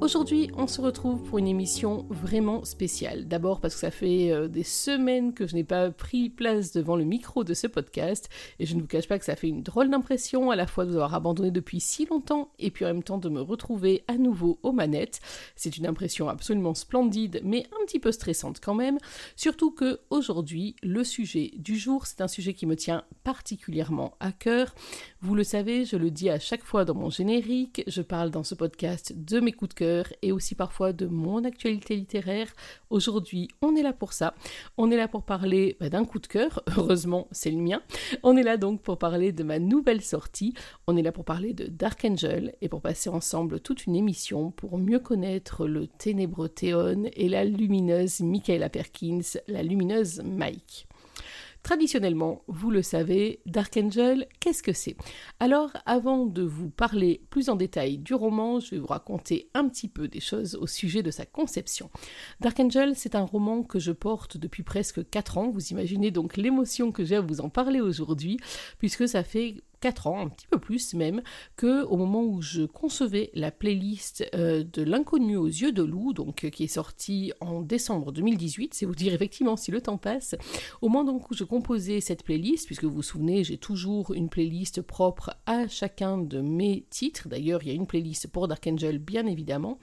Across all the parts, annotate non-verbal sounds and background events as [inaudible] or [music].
Aujourd'hui, on se retrouve pour une émission vraiment spéciale. D'abord parce que ça fait euh, des semaines que je n'ai pas pris place devant le micro de ce podcast, et je ne vous cache pas que ça fait une drôle d'impression à la fois de vous avoir abandonné depuis si longtemps, et puis en même temps de me retrouver à nouveau aux manettes. C'est une impression absolument splendide, mais un petit peu stressante quand même, surtout que aujourd'hui, le sujet du jour, c'est un sujet qui me tient particulièrement à cœur. Vous le savez, je le dis à chaque fois dans mon générique, je parle dans ce podcast de mes coups de cœur et aussi parfois de mon actualité littéraire. Aujourd'hui, on est là pour ça. On est là pour parler bah, d'un coup de cœur. [laughs] Heureusement, c'est le mien. On est là donc pour parler de ma nouvelle sortie. On est là pour parler de Dark Angel et pour passer ensemble toute une émission pour mieux connaître le ténébreux Théon et la lumineuse Michaela Perkins, la lumineuse Mike. Traditionnellement, vous le savez, Dark Angel, qu'est-ce que c'est? Alors, avant de vous parler plus en détail du roman, je vais vous raconter un petit peu des choses au sujet de sa conception. Dark Angel, c'est un roman que je porte depuis presque 4 ans. Vous imaginez donc l'émotion que j'ai à vous en parler aujourd'hui, puisque ça fait 4 ans, un petit peu plus même, que au moment où je concevais la playlist euh, de l'inconnu aux yeux de loup, donc euh, qui est sortie en décembre 2018, c'est vous dire effectivement si le temps passe, au moment donc où je composais cette playlist, puisque vous vous souvenez, j'ai toujours une playlist propre à chacun de mes titres, d'ailleurs il y a une playlist pour Dark Angel bien évidemment,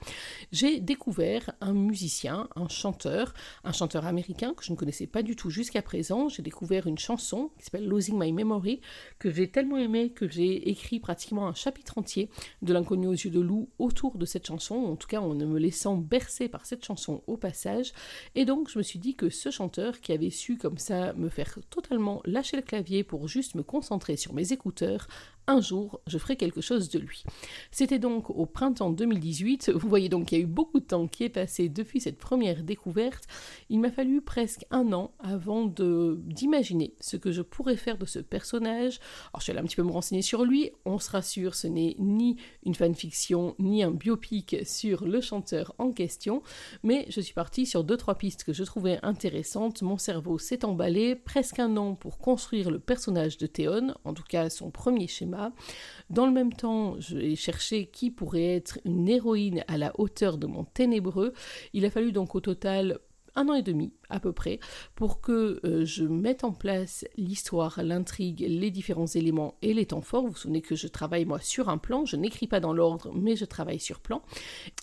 j'ai découvert un musicien, un chanteur, un chanteur américain que je ne connaissais pas du tout jusqu'à présent, j'ai découvert une chanson qui s'appelle Losing My Memory, que j'ai tellement que j'ai écrit pratiquement un chapitre entier de l'inconnu aux yeux de loup autour de cette chanson, en tout cas en me laissant bercer par cette chanson au passage. Et donc je me suis dit que ce chanteur qui avait su comme ça me faire totalement lâcher le clavier pour juste me concentrer sur mes écouteurs, un jour, je ferai quelque chose de lui. C'était donc au printemps 2018. Vous voyez donc qu'il y a eu beaucoup de temps qui est passé depuis cette première découverte. Il m'a fallu presque un an avant d'imaginer ce que je pourrais faire de ce personnage. Alors, je suis allée un petit peu me renseigner sur lui. On se rassure, ce n'est ni une fanfiction, ni un biopic sur le chanteur en question. Mais je suis partie sur deux, trois pistes que je trouvais intéressantes. Mon cerveau s'est emballé. Presque un an pour construire le personnage de Théon, en tout cas son premier schéma dans le même temps, j'ai cherché qui pourrait être une héroïne à la hauteur de mon ténébreux. Il a fallu donc au total un an et demi à peu près pour que euh, je mette en place l'histoire, l'intrigue, les différents éléments et les temps forts. Vous vous souvenez que je travaille moi sur un plan, je n'écris pas dans l'ordre mais je travaille sur plan.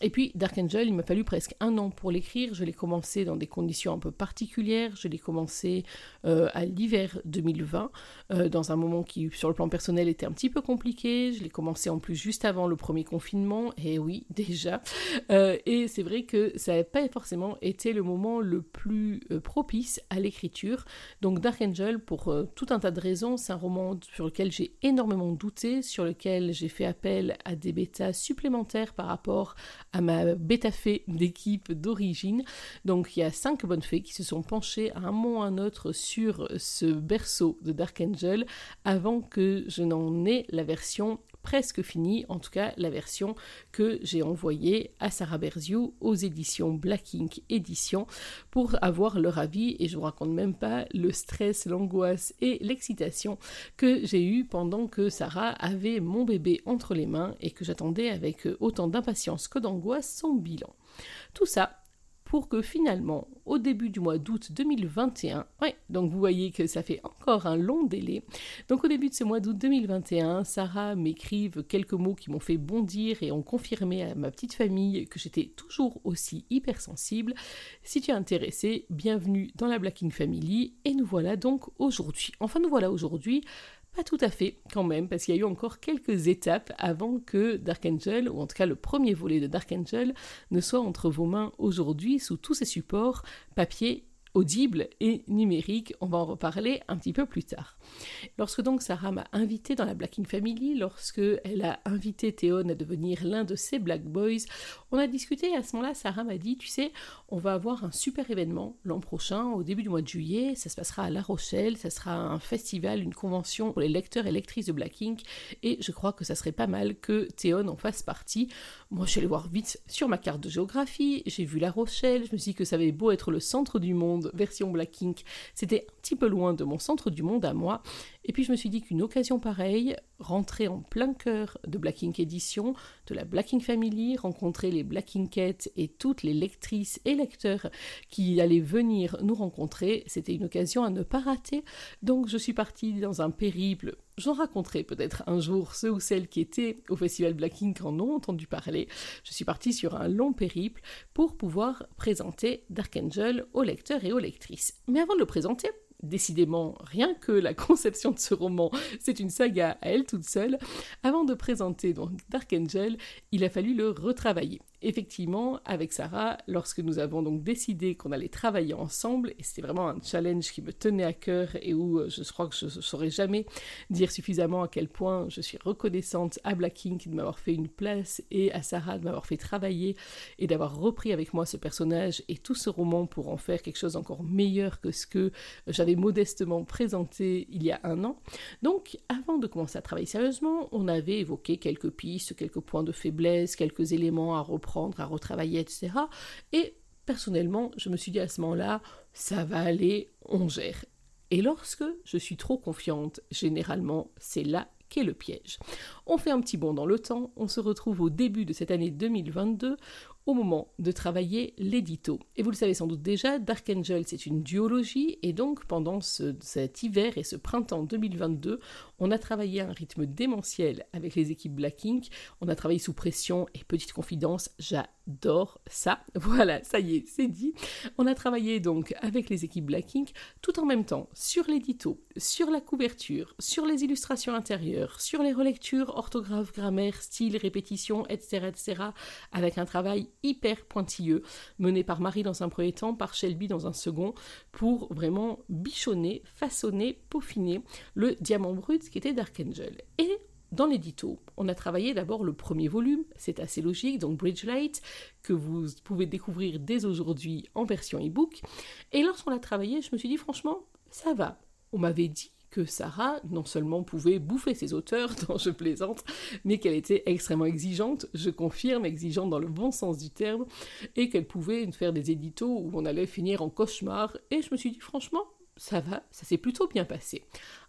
Et puis Dark Angel, il m'a fallu presque un an pour l'écrire. Je l'ai commencé dans des conditions un peu particulières. Je l'ai commencé euh, à l'hiver 2020 euh, dans un moment qui sur le plan personnel était un petit peu compliqué. Je l'ai commencé en plus juste avant le premier confinement. Et oui [laughs] déjà. et c'est vrai que ça n'a pas forcément été le moment le plus euh, propice à l'écriture. Donc Dark Angel, pour euh, tout un tas de raisons, c'est un roman sur lequel j'ai énormément douté, sur lequel j'ai fait appel à des bêtas supplémentaires par rapport à ma bêta fée d'équipe d'origine. Donc il y a cinq bonnes fées qui se sont penchées à un moment ou à un autre sur ce berceau de Dark Angel avant que je n'en ai la version presque fini, en tout cas la version que j'ai envoyée à Sarah Berziou aux éditions Black Ink Édition pour avoir leur avis et je vous raconte même pas le stress, l'angoisse et l'excitation que j'ai eu pendant que Sarah avait mon bébé entre les mains et que j'attendais avec autant d'impatience que d'angoisse son bilan. Tout ça que finalement, au début du mois d'août 2021, ouais, donc vous voyez que ça fait encore un long délai, donc au début de ce mois d'août 2021, Sarah m'écrive quelques mots qui m'ont fait bondir et ont confirmé à ma petite famille que j'étais toujours aussi hypersensible. Si tu es intéressé, bienvenue dans la Blacking Family et nous voilà donc aujourd'hui. Enfin nous voilà aujourd'hui pas tout à fait, quand même, parce qu'il y a eu encore quelques étapes avant que Dark Angel, ou en tout cas le premier volet de Dark Angel, ne soit entre vos mains aujourd'hui sous tous ses supports, papier audible et numérique. On va en reparler un petit peu plus tard. Lorsque donc Sarah m'a invité dans la Blacking Family, lorsque elle a invité Théon à devenir l'un de ses Black Boys, on a discuté et à ce moment-là, Sarah m'a dit, tu sais, on va avoir un super événement l'an prochain, au début du mois de juillet, ça se passera à La Rochelle, ça sera un festival, une convention pour les lecteurs et lectrices de Black Ink, et je crois que ça serait pas mal que Théon en fasse partie. Moi, je suis allée voir vite sur ma carte de géographie, j'ai vu La Rochelle, je me suis dit que ça avait beau être le centre du monde, version Black Ink, c'était un petit peu loin de mon centre du monde à moi, et puis je me suis dit qu'une occasion pareille, rentrer en plein cœur de Black Ink Edition, de la Black Ink Family, rencontrer les Black Inkettes et toutes les lectrices et lecteurs qui allaient venir nous rencontrer, c'était une occasion à ne pas rater. Donc je suis partie dans un périple. J'en raconterai peut-être un jour ceux ou celles qui étaient au festival Black Ink en ont entendu parler. Je suis partie sur un long périple pour pouvoir présenter Dark Angel aux lecteurs et aux lectrices. Mais avant de le présenter, Décidément, rien que la [laughs] conception de ce roman, c'est une saga à elle toute seule. Avant de présenter donc Dark Angel, il a fallu le retravailler effectivement, avec Sarah, lorsque nous avons donc décidé qu'on allait travailler ensemble, et c'était vraiment un challenge qui me tenait à cœur et où euh, je crois que je ne saurais jamais dire suffisamment à quel point je suis reconnaissante à Black Ink de m'avoir fait une place et à Sarah de m'avoir fait travailler et d'avoir repris avec moi ce personnage et tout ce roman pour en faire quelque chose d'encore meilleur que ce que j'avais modestement présenté il y a un an. Donc, avant de commencer à travailler sérieusement, on avait évoqué quelques pistes, quelques points de faiblesse, quelques éléments à reprendre à retravailler, etc. Et personnellement, je me suis dit à ce moment-là, ça va aller, on gère. Et lorsque je suis trop confiante, généralement, c'est là qu'est le piège. On fait un petit bond dans le temps, on se retrouve au début de cette année 2022 au moment de travailler l'édito. Et vous le savez sans doute déjà, Dark Angel c'est une duologie et donc pendant cet hiver et ce printemps 2022, on a travaillé à un rythme démentiel avec les équipes Black Ink, on a travaillé sous pression et petite confidence, j'adore ça. [laughs] Voilà, ça y est, c'est dit. On a travaillé donc avec les équipes Black Ink tout en même temps sur l'édito, sur la couverture, sur les illustrations intérieures, sur les relectures, orthographe, grammaire, style, répétition, etc., etc., avec un travail hyper pointilleux, mené par Marie dans un premier temps, par Shelby dans un second, pour vraiment bichonner, façonner, peaufiner le diamant brut qui était Dark Angel. Dans l'édito, on a travaillé d'abord le premier volume, c'est assez logique, donc Bridgelight, que vous pouvez découvrir dès aujourd'hui en version e-book. Et lorsqu'on l'a travaillé, je me suis dit franchement, ça va. On m'avait dit que Sarah non seulement pouvait bouffer ses auteurs, [laughs] dont je plaisante, mais qu'elle était extrêmement exigeante, je confirme, exigeante dans le bon sens du terme, et qu'elle pouvait faire des éditos où on allait finir en cauchemar, et je me suis dit franchement, ça va, ça s'est plutôt bien passé.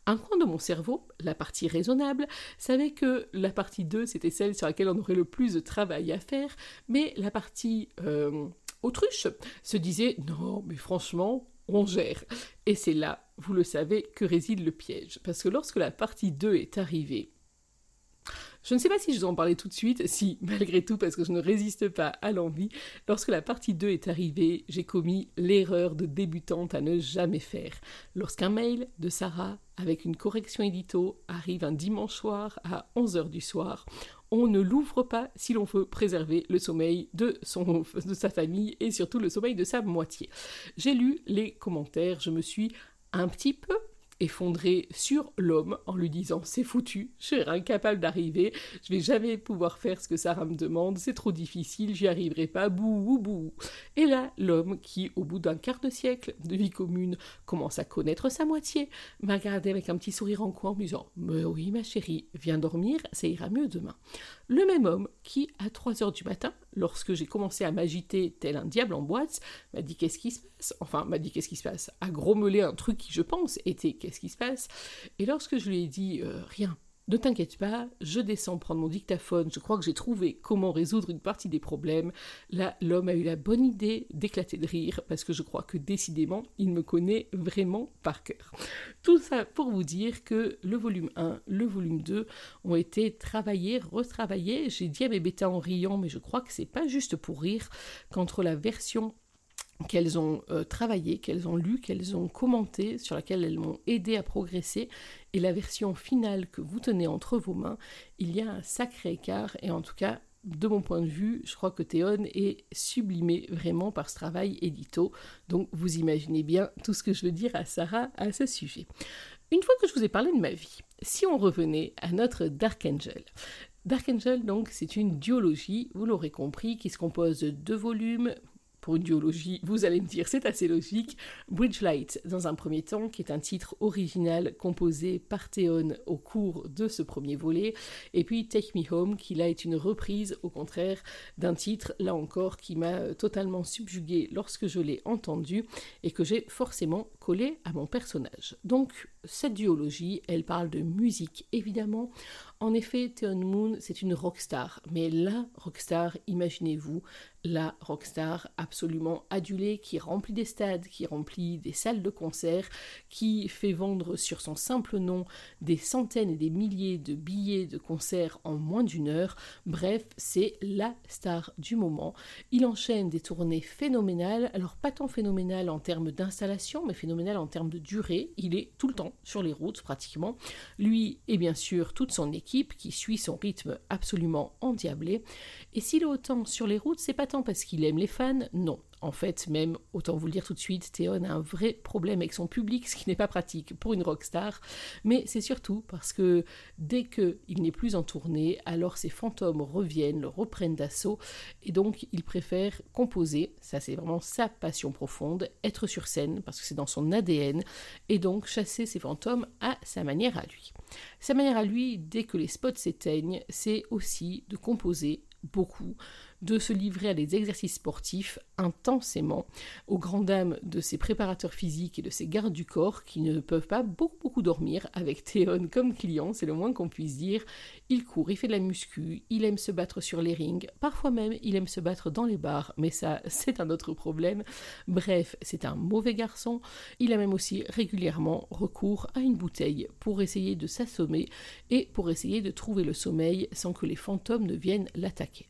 Un coin de mon cerveau, la partie raisonnable, savait que la partie 2, c'était celle sur laquelle on aurait le plus de travail à faire, mais la partie euh, autruche se disait non, mais franchement, on gère. Et c'est là, vous le savez, que réside le piège. Parce que lorsque la partie 2 est arrivée, je ne sais pas si je dois en parler tout de suite, si, [laughs] malgré tout, parce que je ne résiste pas à l'envie, lorsque la partie 2 est arrivée, j'ai commis l'erreur de débutante à ne jamais faire. Lorsqu'un mail de Sarah avec une correction édito arrive un dimanche soir à 11h du soir, on ne l'ouvre pas si l'on veut préserver le sommeil de, de sa famille et surtout le sommeil de sa moitié. J'ai lu les commentaires, je me suis un petit peu effondré sur l'homme en lui disant c'est foutu, je serai incapable d'arriver, je vais jamais pouvoir faire ce que Sarah me demande, c'est trop difficile, j'y arriverai pas, bouh bouh. Et là, l'homme qui, au bout d'un quart de siècle de vie commune, commence à connaître sa moitié, m'a regardé avec un petit sourire en coin en me disant Mais oui, ma chérie, viens dormir, ça ira mieux demain. Le même homme qui, à 3 heures du matin, lorsque j'ai commencé à m'agiter tel un diable en boîte, m'a dit qu'est-ce qui se passe? Enfin, m'a dit qu'est-ce qui se passe? A grommelé un truc qui, je pense, était qu'est-ce qui se passe? Et lorsque je lui ai dit euh, rien, ne t'inquiète pas, je descends prendre mon dictaphone, je crois que j'ai trouvé comment résoudre une partie des problèmes. Là, l'homme a eu la bonne idée d'éclater de rire, parce que je crois que décidément, il me connaît vraiment par cœur. Tout ça pour vous dire que le volume 1, le volume 2 ont été travaillés, retravaillés. J'ai dit à mes en riant, mais je crois que c'est pas juste pour rire, qu'entre la version qu'elles ont euh, travaillé, qu'elles ont lu, qu'elles ont commenté, sur laquelle elles m'ont aidé à progresser, et la version finale que vous tenez entre vos mains, il y a un sacré écart, et en tout cas, de mon point de vue, je crois que Théon est sublimé vraiment par ce travail édito. Donc vous imaginez bien tout ce que je veux dire à Sarah à ce sujet. Une fois que je vous ai parlé de ma vie, si on revenait à notre Dark Angel. Dark Angel, donc, c'est une duologie, vous l'aurez compris, qui se compose de deux volumes, pour une duologie, vous allez me dire, c'est assez logique. Bridgelight, dans un premier temps, qui est un titre original composé par Théon au cours de ce premier volet, et puis Take Me Home, qui là est une reprise, au contraire, d'un titre, là encore, qui m'a totalement subjugué lorsque je l'ai entendu, et que j'ai forcément collé à mon personnage. Donc, cette duologie, elle parle de musique, évidemment, en effet, Theon Moon, c'est une rockstar, mais la rockstar, imaginez-vous, la rockstar absolument adulée qui remplit des stades, qui remplit des salles de concert, qui fait vendre sur son simple nom des centaines et des milliers de billets de concert en moins d'une heure. Bref, c'est la star du moment. Il enchaîne des tournées phénoménales, alors pas tant phénoménales en termes d'installation, mais phénoménales en termes de durée. Il est tout le temps sur les routes pratiquement. Lui et bien sûr toute son équipe qui suit son rythme absolument endiablé. Et s'il est autant sur les routes, c'est pas tant parce qu'il aime les fans, non. En fait, même, autant vous le dire tout de suite, Théon a un vrai problème avec son public, ce qui n'est pas pratique pour une rockstar. Mais c'est surtout parce que dès qu'il n'est plus en tournée, alors ses fantômes reviennent, le reprennent d'assaut, et donc il préfère composer, ça c'est vraiment sa passion profonde, être sur scène, parce que c'est dans son ADN, et donc chasser ses fantômes à sa manière à lui. Sa manière à lui, dès que les spots s'éteignent, c'est aussi de composer beaucoup, de se livrer à des exercices sportifs intensément, aux grandes dames de ses préparateurs physiques et de ses gardes du corps qui ne peuvent pas beaucoup beaucoup dormir avec Théon comme client, c'est le moins qu'on puisse dire. Il court, il fait de la muscu, il aime se battre sur les rings, parfois même il aime se battre dans les bars, mais ça [laughs] c'est un autre problème. Bref, c'est un mauvais garçon. Il a même aussi régulièrement recours à une bouteille pour essayer de s'assommer et pour essayer de trouver le sommeil sans que les fantômes ne viennent l'attaquer.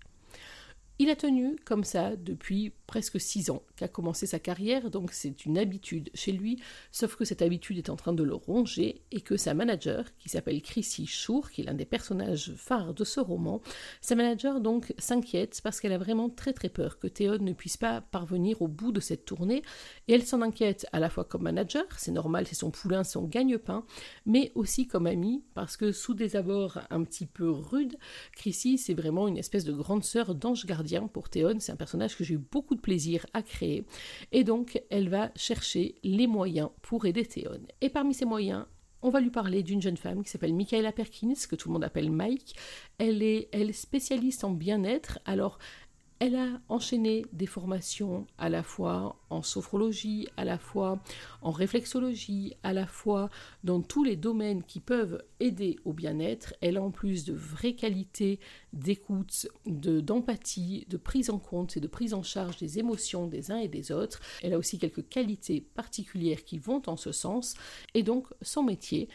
Il a tenu comme ça depuis presque six ans qu'a commencé sa carrière, donc c'est une habitude chez lui, sauf que cette habitude est en train de le ronger et que sa manager, qui s'appelle Chrissy Shore, qui est l'un des personnages phares de ce roman, sa manager donc s'inquiète parce qu'elle a vraiment très très peur que Théod ne puisse pas parvenir au bout de cette tournée et elle s'en inquiète à la fois comme manager, c'est normal, c'est son poulain, son gagne-pain, mais aussi comme amie parce que sous des abords un petit peu rudes, Chrissy c'est vraiment une espèce de grande sœur d'ange gardien pour Théon, c'est un personnage que j'ai eu beaucoup de plaisir à créer. Et donc, elle va chercher les moyens pour aider Théon. Et parmi ces moyens, on va lui parler d'une jeune femme qui s'appelle Michaela Perkins, que tout le monde appelle Mike. Elle est, spécialiste en bien-être. Alors, elle a enchaîné des formations à la fois en sophrologie, à la fois en réflexologie, à la fois dans tous les domaines qui peuvent aider au bien-être. Elle a en plus de vraies qualités d'écoute, d'empathie, de prise en compte et de prise en charge des émotions des uns et des autres. Elle a aussi quelques qualités particulières qui vont en ce sens. Et donc son métier,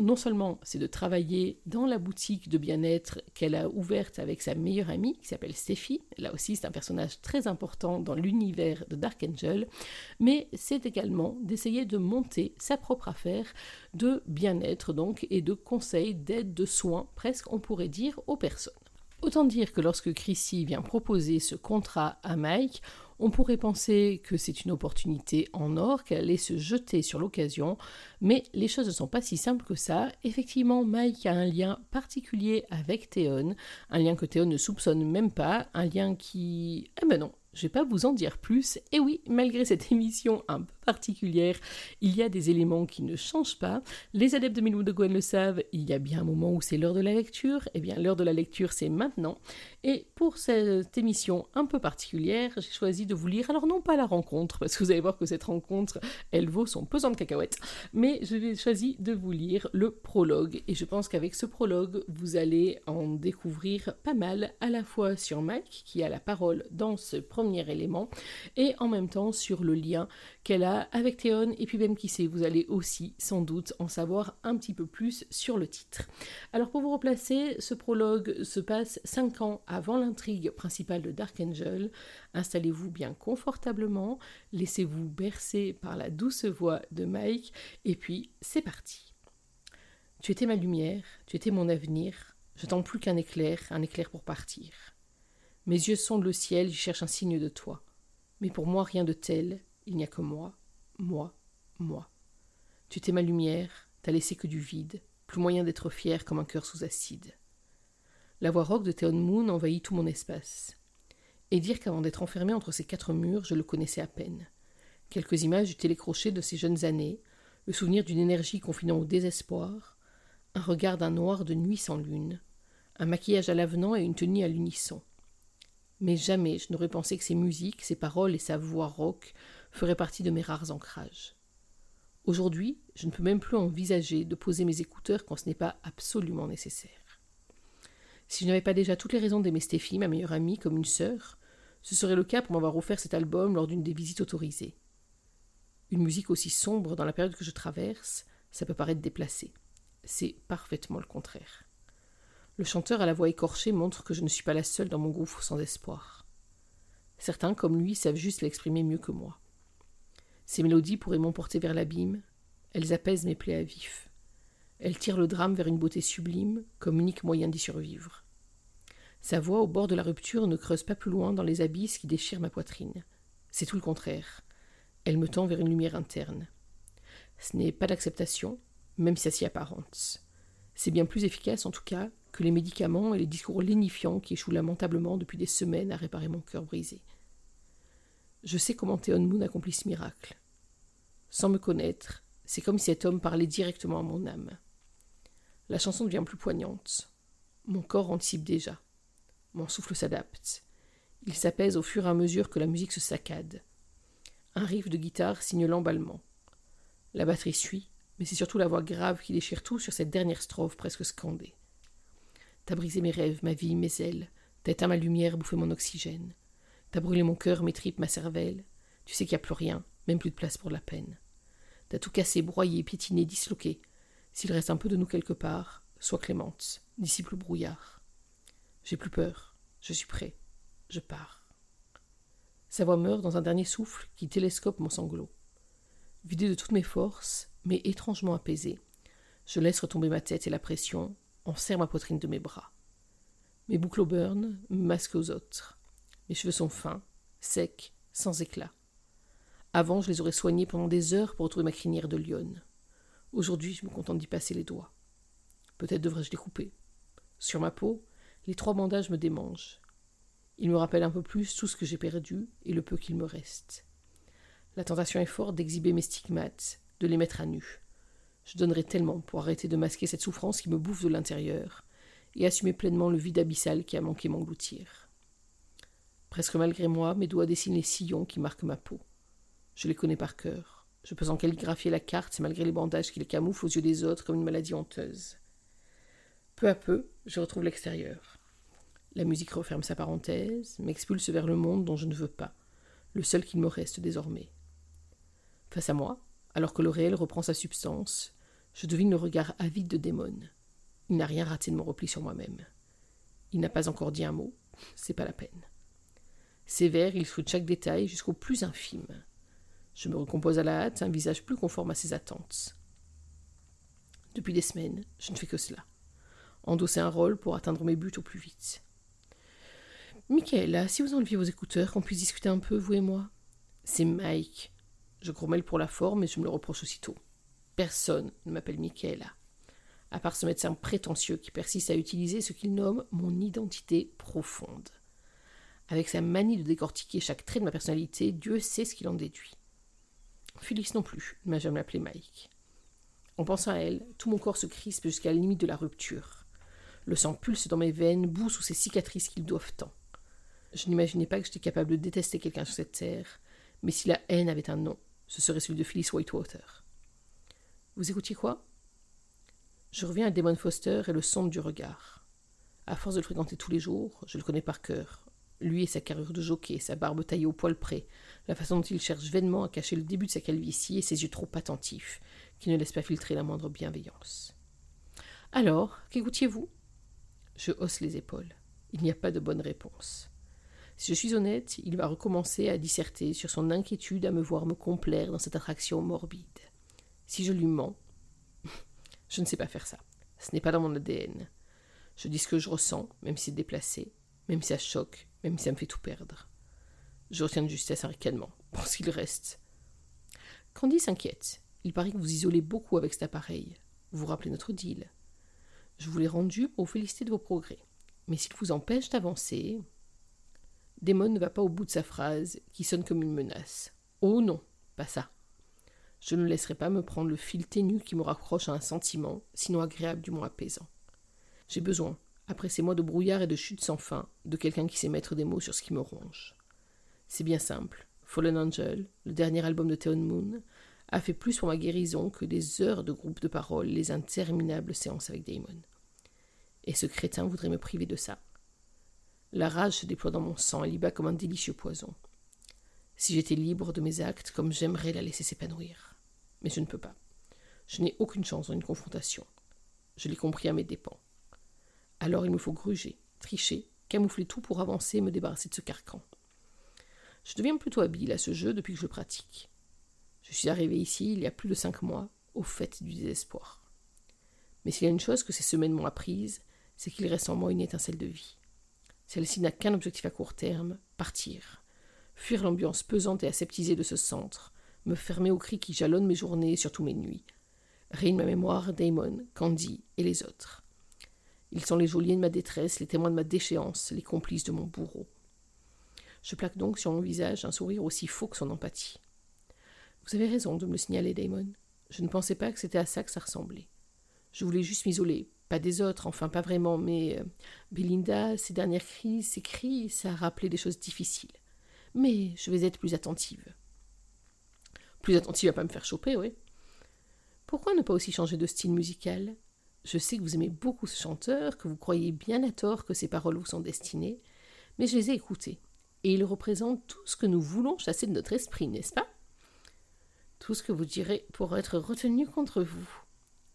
non seulement c'est de travailler dans la boutique de bien-être qu'elle a ouverte avec sa meilleure amie qui s'appelle Steffi, là aussi c'est un personnage très important dans l'univers de Dark Angel, mais c'est également d'essayer de monter sa propre affaire de bien-être donc et de conseils, d'aide, de soins, presque on pourrait dire aux personnes. Autant dire que lorsque Chrissy vient proposer ce contrat à Mike, on pourrait penser que c'est une opportunité en or, qu'elle allait se jeter sur l'occasion, mais les choses ne sont pas si simples que ça. Effectivement, Mike a un lien particulier avec Théon, un lien que Théon ne soupçonne même pas, un lien qui... Eh ben non, je vais pas vous en dire plus. Et oui, malgré cette [laughs] émission un peu particulière, il y a des éléments qui ne changent pas. Les adeptes de Milou de Gwen le savent, il y a bien un moment où c'est l'heure de la lecture. Eh bien, l'heure de la lecture, c'est maintenant. Et pour cette émission un peu particulière, j'ai choisi de vous lire, alors non pas la rencontre, parce que vous allez voir que cette rencontre, elle vaut son pesant de cacahuètes, mais j'ai choisi de vous lire le prologue. Et je pense qu'avec ce prologue, vous allez en découvrir pas mal, à la fois sur Mike, qui a la parole dans ce premier élément, et en même temps sur le lien qu'elle a avec Théon, et puis même qui sait, vous allez aussi sans doute en savoir un petit peu plus sur le titre. Alors pour vous replacer, ce prologue se passe 5 ans avant l'intrigue principale de Dark Angel. Installez-vous bien confortablement, laissez-vous bercer par la douce voix de Mike, et puis c'est parti. Tu étais ma lumière, tu étais mon avenir, je n'attends plus qu'un éclair, un éclair pour partir. Mes yeux sondent le ciel, j'y cherche un signe de toi. Mais pour moi, rien de tel, il n'y a que moi, moi, moi. Tu t'es ma lumière, t'as laissé que du vide, plus moyen d'être fier comme un cœur sous acide. La voix rock de Theon Moon envahit tout mon espace. Et dire qu'avant d'être enfermé entre ces quatre murs, je le connaissais à peine. Quelques images du télécrochet de ces jeunes années, le souvenir d'une énergie confinant au désespoir, un regard d'un noir de nuit sans lune, un maquillage à l'avenant et une tenue à l'unisson. Mais jamais je n'aurais pensé que ces musiques, ces paroles et sa voix rauque feraient partie de mes rares ancrages. Aujourd'hui, je ne peux même plus envisager de poser mes écouteurs quand ce n'est pas absolument nécessaire. Si je n'avais pas déjà toutes les raisons d'aimer Stéphie, ma meilleure amie, comme une sœur, ce serait le cas pour m'avoir offert cet album lors d'une des visites autorisées. Une musique aussi sombre dans la période que je traverse, ça peut paraître déplacé. C'est parfaitement le contraire. Le chanteur à la voix écorchée montre que je ne suis pas la seule dans mon gouffre sans espoir. Certains, comme lui, savent juste l'exprimer mieux que moi. Ces mélodies pourraient m'emporter vers l'abîme, elles apaisent mes plaies à vif. Elles tirent le drame vers une beauté sublime, comme unique moyen d'y survivre. Sa voix au bord de la rupture ne creuse pas plus loin dans les abysses qui déchirent ma poitrine. C'est tout le contraire. Elle me tend vers une lumière interne. Ce n'est pas d'acceptation, même si ça s'y apparente. C'est bien plus efficace, en tout cas, que les médicaments et les discours lénifiants qui échouent lamentablement depuis des semaines à réparer mon cœur brisé. Je sais comment Théon Moon accomplit ce miracle. Sans me connaître, c'est comme si cet homme parlait directement à mon âme. La chanson devient plus poignante. Mon corps anticipe déjà. Mon souffle s'adapte. Il s'apaise au fur et à mesure que la musique se saccade. Un riff de guitare signe l'emballement. La batterie suit, mais c'est surtout la voix grave qui déchire tout sur cette dernière strophe presque scandée. T'as brisé mes rêves, ma vie, mes ailes. T'as éteint ma lumière, bouffé mon oxygène. T'as brûlé mon cœur, mes tripes, ma cervelle. Tu sais qu'il n'y a plus rien, même plus de place pour la peine. T'as tout cassé, broyé, piétiné, disloqué. S'il reste un peu de nous quelque part, sois clémente, dissipe le brouillard. J'ai plus peur, je suis prêt, je pars. Sa voix meurt dans un dernier souffle qui télescope mon sanglot. Vidé de toutes mes forces, mais étrangement apaisé, je laisse retomber ma tête et la pression, en serre ma poitrine de mes bras. Mes boucles au burn me masquent aux autres. Mes cheveux sont fins, secs, sans éclat. Avant, je les aurais soignés pendant des heures pour retrouver ma crinière de lionne. Aujourd'hui, je me contente d'y passer les doigts. Peut-être devrais-je les couper. Sur ma peau, les trois bandages me démangent. Il me rappelle un peu plus tout ce que j'ai perdu et le peu qu'il me reste. La tentation est forte d'exhiber mes stigmates, de les mettre à nu. Je donnerais tellement pour arrêter de masquer cette souffrance qui me bouffe de l'intérieur et assumer pleinement le vide abyssal qui a manqué m'engloutir. Presque malgré moi, mes doigts dessinent les sillons qui marquent ma peau. Je les connais par cœur. Je peux en calligraphier la carte malgré les bandages qui les camouflent aux yeux des autres comme une maladie honteuse. Peu à peu, je retrouve l'extérieur. La musique referme sa parenthèse, m'expulse vers le monde dont je ne veux pas, le seul qu'il me reste désormais. Face à moi, alors que le réel reprend sa substance, je devine le regard avide de Démon. Il n'a rien raté de mon repli sur moi-même. Il n'a pas encore dit un mot, c'est pas la peine. Sévère, il souhaite chaque détail jusqu'au plus infime. Je me recompose à la hâte, un visage plus conforme à ses attentes. Depuis des semaines, je ne fais que cela. Endosser un rôle pour atteindre mes buts au plus vite. Michaela, si vous enleviez vos écouteurs, qu'on puisse discuter un peu, vous et moi. C'est Mike. Je grommelle pour la forme et je me le reproche aussitôt. Personne ne m'appelle Michaela. À part ce médecin prétentieux qui persiste à utiliser ce qu'il nomme mon identité profonde. Avec sa manie de décortiquer chaque trait de ma personnalité, Dieu sait ce qu'il en déduit. Félix non plus ne m'a jamais appelé Mike. En pensant à elle, tout mon corps se crispe jusqu'à la limite de la rupture. Le sang pulse dans mes veines, bout sous ces cicatrices qu'ils doivent tant. Je n'imaginais pas que j'étais capable de détester quelqu'un sur cette terre, mais si la haine avait un nom, ce serait celui de Phyllis Whitewater. Vous écoutiez quoi? Je reviens à Damon Foster et le son du regard. À force de le fréquenter tous les jours, je le connais par cœur. Lui et sa carrure de jockey, sa barbe taillée au poil près, la façon dont il cherche vainement à cacher le début de sa calvitie et ses yeux trop attentifs, qui ne laissent pas filtrer la moindre bienveillance. Alors, qu'écoutiez-vous? Je hausse les épaules. Il n'y a pas de bonne réponse. Si je suis honnête, il va recommencer à disserter sur son inquiétude à me voir me complaire dans cette attraction morbide. Si je lui mens, [laughs] je ne sais pas faire ça. Ce n'est pas dans mon ADN. Je dis ce que je ressens, même si c'est déplacé, même si ça choque, même si ça me fait tout perdre. Je retiens de justesse un ricanement, ce qu'il reste. Candy s'inquiète. Il paraît que vous isolez beaucoup avec cet appareil. Vous vous rappelez notre deal. Je vous l'ai rendu pour vous féliciter de vos progrès. Mais s'il vous empêche d'avancer. Damon ne va pas au bout de sa phrase, qui sonne comme une menace. Oh non, pas ça. Je ne laisserai pas me prendre le fil ténu qui me raccroche à un sentiment, sinon agréable du moins apaisant. J'ai besoin, après ces mois de brouillard et de chute sans fin, de quelqu'un qui sait mettre des mots sur ce qui me ronge. C'est bien simple. Fallen Angel, le dernier album de Theon Moon, a fait plus pour ma guérison que des heures de groupe de parole, les interminables séances avec Damon. Et ce crétin voudrait me priver de ça. La rage se déploie dans mon sang et y bat comme un délicieux poison. Si j'étais libre de mes actes, comme j'aimerais la laisser s'épanouir. Mais je ne peux pas. Je n'ai aucune chance dans une confrontation. Je l'ai compris à mes dépens. Alors il me faut gruger, tricher, camoufler tout pour avancer et me débarrasser de ce carcan. Je deviens plutôt habile à ce jeu depuis que je le pratique. Je suis arrivé ici il y a plus de cinq mois, au fait du désespoir. Mais s'il y a une chose que ces semaines m'ont apprise, c'est qu'il reste en moi une étincelle de vie. Celle-ci n'a qu'un objectif à court terme, partir. Fuir l'ambiance pesante et aseptisée de ce centre, me fermer aux cris qui jalonnent mes journées et surtout mes nuits. Règne ma mémoire, Damon, Candy et les autres. Ils sont les geôliers de ma détresse, les témoins de ma déchéance, les complices de mon bourreau. Je plaque donc sur mon visage un sourire aussi faux que son empathie. Vous avez raison de me le signaler, Damon. Je ne pensais pas que c'était à ça que ça ressemblait. Je voulais juste m'isoler, pas des autres, enfin pas vraiment, mais euh, Belinda, ses dernières crises, ses cris, ça a rappelé des choses difficiles. Mais je vais être plus attentive. Plus attentive à pas me faire choper, oui. Pourquoi ne pas aussi changer de style musical? Je sais que vous aimez beaucoup ce chanteur, que vous croyez bien à tort que ses paroles vous sont destinées, mais je les ai écoutées et il représente tout ce que nous voulons chasser de notre esprit, n'est-ce pas? Tout ce que vous direz pour être retenu contre vous.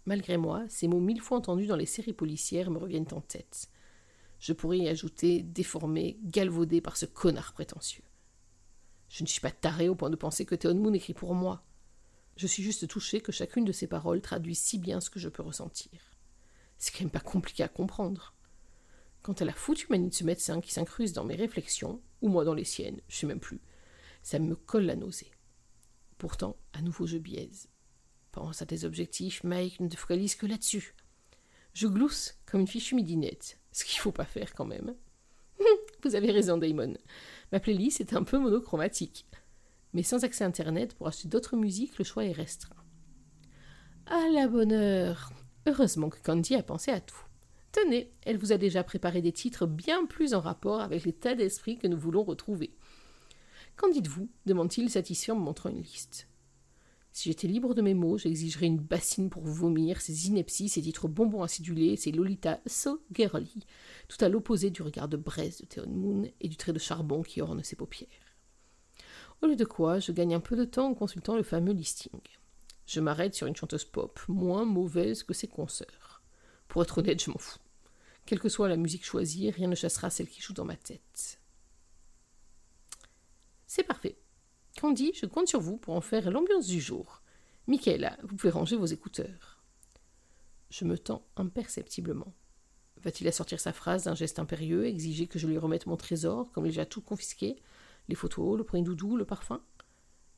Malgré moi, ces mots mille fois entendus dans les séries policières me reviennent en tête. Je pourrais y ajouter déformé, galvaudé par ce connard prétentieux. Je ne suis pas taré au point de penser que Theon Moon écrit pour moi. Je suis juste touché que chacune de ses paroles traduit si bien ce que je peux ressentir. C'est quand même pas compliqué à comprendre. Quant à la foutue manie de ce médecin qui s'incruste dans mes réflexions, ou moi dans les siennes, je sais même plus, ça me colle la nausée. Pourtant, à nouveau je biaise. Pense à tes objectifs, Mike, ne te focalise que là-dessus. Je glousse comme une fichue midinette, ce qu'il faut pas faire quand même. [laughs] Vous avez raison, Damon. Ma playlist est un peu monochromatique. Mais sans accès Internet pour acheter d'autres musiques, le choix est restreint. À la bonne heure Heureusement que Candy a pensé à tout. Tenez, elle vous a déjà préparé des titres bien plus en rapport avec l'état d'esprit que nous voulons retrouver. Qu'en dites-vous demande-t-il satisfait en me montrant une liste. Si j'étais libre de mes mots, j'exigerais une bassine pour vomir ces inepties, ces titres bonbons acidulés, ces Lolita so girly, tout à l'opposé du regard de braise de Theon Moon et du trait de charbon qui orne ses paupières. Au lieu de quoi, je gagne un peu de temps en consultant le fameux listing. Je m'arrête sur une chanteuse pop moins mauvaise que ses consoeurs. Pour être honnête, je m'en fous. Quelle que soit la musique choisie, rien ne chassera celle qui joue dans ma tête. C'est parfait. Candy, je compte sur vous pour en faire l'ambiance du jour. Michaela, vous pouvez ranger vos écouteurs. Je me tends imperceptiblement. Va-t-il assortir sa phrase d'un geste impérieux, exiger que je lui remette mon trésor, comme il déjà tout confisqué Les photos, le premier doudou, le parfum?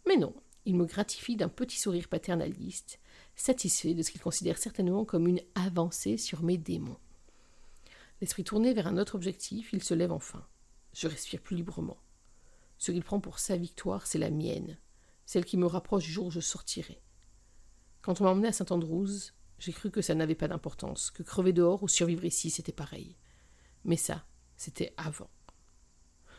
Mais non, il me gratifie d'un petit sourire paternaliste, satisfait de ce qu'il considère certainement comme une avancée sur mes démons. L'esprit tourné vers un autre objectif, il se lève enfin. Je respire plus librement. Ce qu'il prend pour sa victoire, c'est la mienne, celle qui me rapproche du jour où je sortirai. Quand on m'a emmené à Saint-Andrews, j'ai cru que ça n'avait pas d'importance, que crever dehors ou survivre ici, c'était pareil. Mais ça, c'était avant.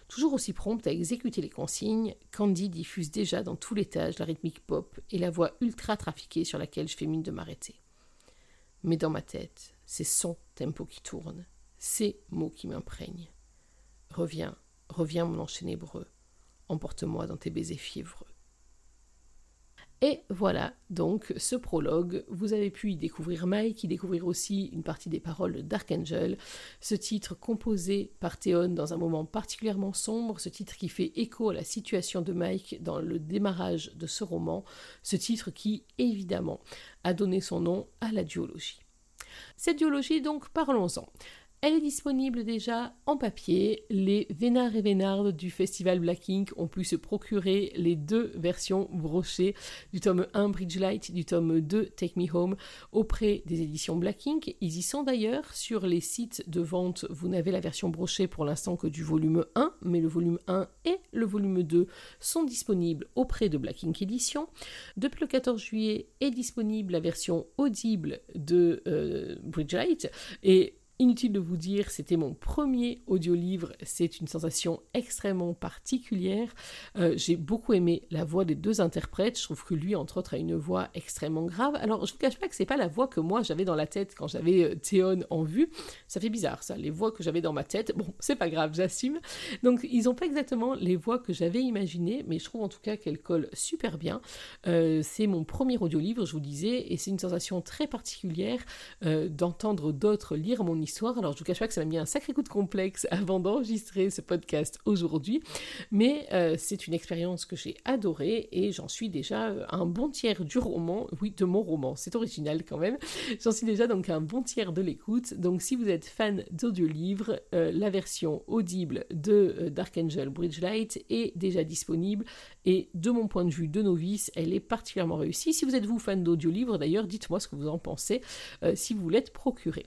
Toujours aussi prompte à exécuter les consignes, Candy diffuse déjà dans tout l'étage la rythmique pop et la voix ultra trafiquée sur laquelle je fais mine de m'arrêter. Mais dans ma tête, c'est son tempo qui tourne, ces mots qui m'imprègnent. Reviens, reviens mon enchaîné hébreu, emporte-moi dans tes baisers fiévreux. Et voilà donc ce prologue. Vous avez pu y découvrir Mike, y découvrir aussi une partie des paroles de Dark Angel, ce titre composé par Théon dans un moment particulièrement sombre, ce titre qui fait écho à la situation de Mike dans le démarrage de ce roman, ce titre qui évidemment a donné son nom à la duologie. Cette duologie donc, parlons-en. Elle est disponible déjà en papier. Les vénards et vénardes du festival Black Ink ont pu se procurer les deux versions brochées du tome 1 Bridgelight, du tome 2 Take Me Home auprès des éditions Black Ink. Ils y sont d'ailleurs sur les sites de vente. Vous n'avez la version brochée pour l'instant que du volume 1, mais le volume 1 et le volume 2 sont disponibles auprès de Black Ink Edition. Depuis le 14 juillet est disponible la version audible de euh, Bridgelight et Inutile de vous dire, c'était mon premier audiolivre, c'est une sensation extrêmement particulière. Euh, j'ai beaucoup aimé la voix des deux interprètes, je trouve que lui, entre autres, a une voix extrêmement grave. Alors, je vous cache pas que c'est pas la voix que moi j'avais dans la tête quand j'avais euh, Théon en vue. Ça fait bizarre, ça, les voix que j'avais dans ma tête. Bon, c'est pas grave, j'assume. Donc, ils n'ont pas exactement les voix que j'avais imaginées, mais je trouve en tout cas qu'elles collent super bien. Euh, c'est mon premier audiolivre, je vous disais, et c'est une sensation très particulière d'entendre d'autres lire mon histoire alors je vous cache pas que ça m'a mis un sacré coup de complexe [laughs] avant d'enregistrer ce podcast aujourd'hui, mais euh, c'est une expérience que j'ai adorée et j'en suis déjà euh, un bon tiers du roman, oui de mon roman, c'est original quand même. [laughs] J'en suis déjà donc un bon tiers de l'écoute. Donc si vous êtes fan d'audiolivres, euh, la version audible de Dark Angel Bridgelight est déjà disponible et de mon point de vue de novice, elle est particulièrement réussie. Si vous êtes vous fan d'audiolivres d'ailleurs, dites-moi ce que vous en pensez si vous l'êtes procuré.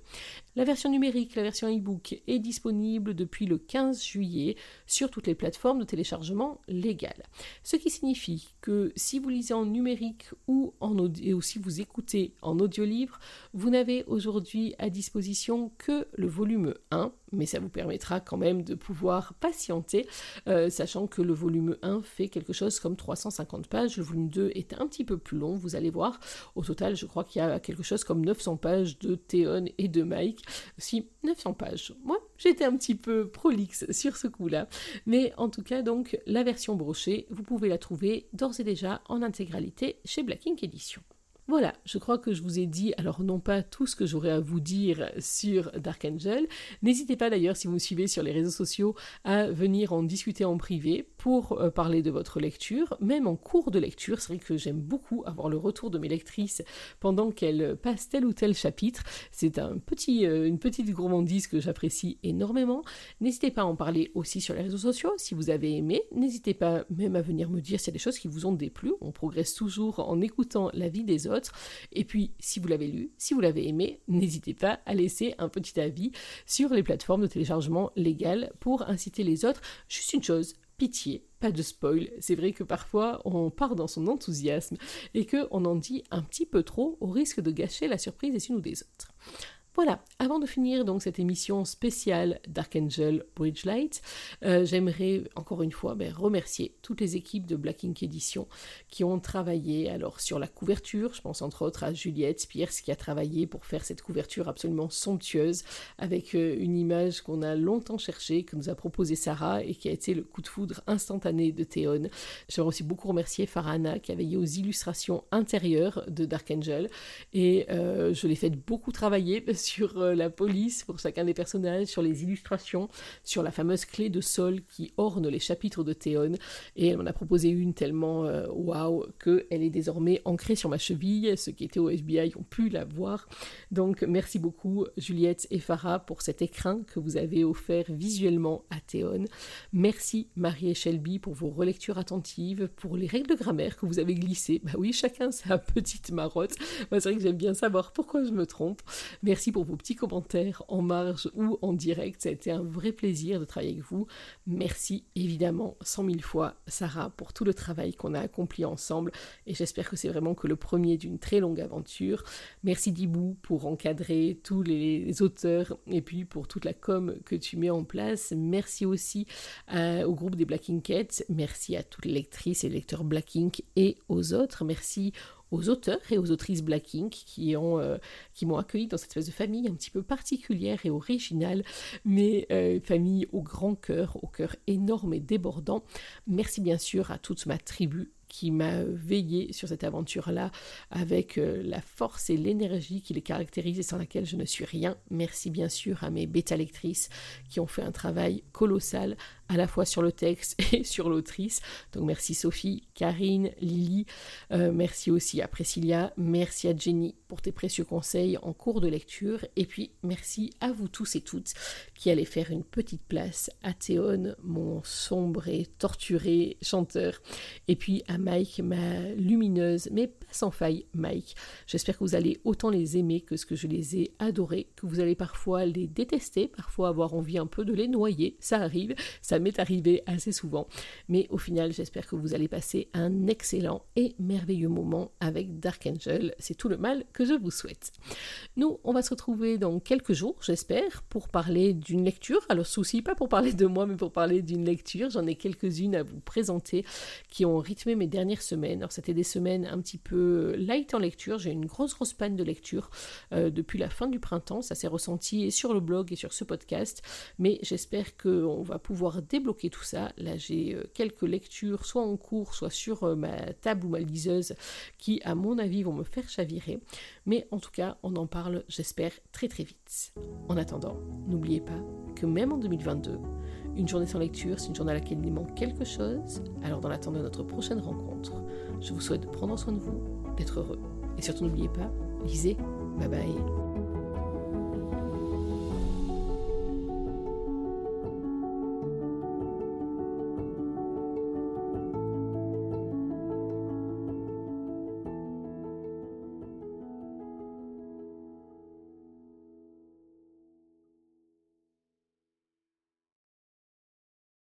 La version numérique, la version e-book est disponible depuis le 15 juillet sur toutes les plateformes de téléchargement légales. Ce qui signifie que si vous lisez en numérique ou, en ou si vous écoutez en audiolivre, vous n'avez aujourd'hui à disposition que le volume 1 mais ça vous permettra quand même de pouvoir patienter, euh, sachant que le volume 1 fait quelque chose comme 350 pages, le volume 2 est un petit peu plus long, vous allez voir. Au total, je crois qu'il y a quelque chose comme 900 pages de Théon et de Mike. Si, 900 pages. Moi, j'étais un petit peu prolixe sur ce coup-là. Mais en tout cas, donc, la version brochée, vous pouvez la trouver d'ores et déjà en intégralité chez Black Ink Edition. Voilà, je crois que je vous ai dit, alors non pas tout ce que j'aurais à vous dire sur Dark Angel. N'hésitez pas d'ailleurs, si vous me suivez sur les réseaux sociaux, à venir en discuter en privé pour euh, parler de votre lecture, même en cours de lecture. C'est vrai que j'aime beaucoup avoir le retour de mes lectrices pendant qu'elles passent tel ou tel chapitre. C'est euh, une petite gourmandise que j'apprécie énormément. N'hésitez pas à en parler aussi sur les réseaux sociaux si vous avez aimé. N'hésitez pas même à venir me dire s'il y a des choses qui vous ont déplu. On progresse toujours en écoutant la vie des autres. Et puis, si vous l'avez lu, si vous l'avez aimé, n'hésitez pas à laisser un petit avis sur les plateformes de téléchargement légales pour inciter les autres. Juste une chose, pitié, pas de spoil. C'est vrai que parfois on part dans son enthousiasme et qu'on en dit un petit peu trop au risque de gâcher la surprise des unes ou des autres. Voilà, avant de finir donc cette émission spéciale Dark Angel Bridgelight, euh, j'aimerais encore une fois ben, remercier toutes les équipes de Black Ink Edition qui ont travaillé alors sur la couverture, je pense entre autres à Juliette Pierce qui a travaillé pour faire cette couverture absolument somptueuse avec euh, une image qu'on a longtemps cherchée, que nous a proposé Sarah et qui a été le coup de foudre instantané de Théon. J'aimerais aussi beaucoup remercier Farana qui a veillé aux illustrations intérieures de Dark Angel et euh, je l'ai fait beaucoup travailler sur euh, la police pour chacun des personnages, sur les illustrations, sur la fameuse clé de sol qui orne les chapitres de Théon. Et elle m'en a proposé une tellement euh, waouh qu'elle est désormais ancrée sur ma cheville. Ceux qui étaient au FBI ont pu la voir. Donc merci beaucoup Juliette et Farah pour cet écrin que vous avez offert visuellement à Théon. Merci Marie et Shelby pour vos relectures attentives, pour les règles de grammaire que vous avez glissées. Bah oui, chacun sa petite marotte. Moi, c'est vrai que j'aime bien savoir pourquoi je me trompe. Merci pour vos petits commentaires en marge ou en direct. Ça a été un vrai plaisir de travailler avec vous. Merci évidemment cent mille fois Sarah pour tout le travail qu'on a accompli ensemble et j'espère que c'est vraiment que le premier d'une très longue aventure. Merci Dibou pour encadrer tous les auteurs et puis pour toute la com que tu mets en place. Merci aussi euh, au groupe des Black Inkettes. Merci à toutes les lectrices et lecteurs Black Ink et aux autres. Merci aux auteurs et aux autrices Black Ink qui ont euh, qui m'ont accueilli dans cette espèce de famille un petit peu particulière et originale, mais euh, famille au grand cœur, au cœur énorme et débordant. Merci bien sûr à toute ma tribu qui m'a veillé sur cette aventure-là avec euh, la force et l'énergie qui les caractérise et sans laquelle je ne suis rien. Merci bien sûr à mes bêta lectrices qui ont fait un travail colossal à la fois sur le texte [laughs] et sur l'autrice. Donc merci Sophie, Karine, Lily, euh, merci aussi à Priscilla, merci à Jenny pour tes précieux conseils en cours de lecture, et puis merci à vous tous et toutes qui allez faire une petite place à Théon, mon sombre et torturé chanteur, et puis à Mike, ma lumineuse, mais pas sans faille, Mike. J'espère que vous allez autant les aimer que ce que je les ai adorés, que vous allez parfois les détester, parfois avoir envie un peu de les noyer, ça arrive, ça m'est arrivé assez souvent, mais au final j'espère que vous allez passer un excellent et merveilleux moment avec Dark Angel, c'est tout le mal que je vous souhaite. Nous, on va se retrouver dans quelques jours, j'espère, pour parler d'une lecture, alors souci, pas pour parler de moi, mais pour parler d'une lecture, j'en ai quelques-unes à vous présenter qui ont rythmé mes dernières semaines, alors c'était des semaines un petit peu light en lecture, j'ai une grosse grosse panne de lecture euh, depuis la fin du printemps, ça s'est ressenti sur le blog et sur ce podcast, mais j'espère qu'on va pouvoir débloquer tout ça. Là, j'ai euh, quelques lectures, soit en cours, soit sur euh, ma table ou ma liseuse, qui, à mon avis, vont me faire chavirer. Mais en tout cas, on en parle, j'espère, très très vite. En attendant, n'oubliez pas que même en 2022, une journée sans lecture, c'est une journée à laquelle il manque quelque chose. Alors, dans l'attente de notre prochaine rencontre, je vous souhaite de prendre soin de vous, d'être heureux. Et surtout, n'oubliez pas, lisez. Bye bye.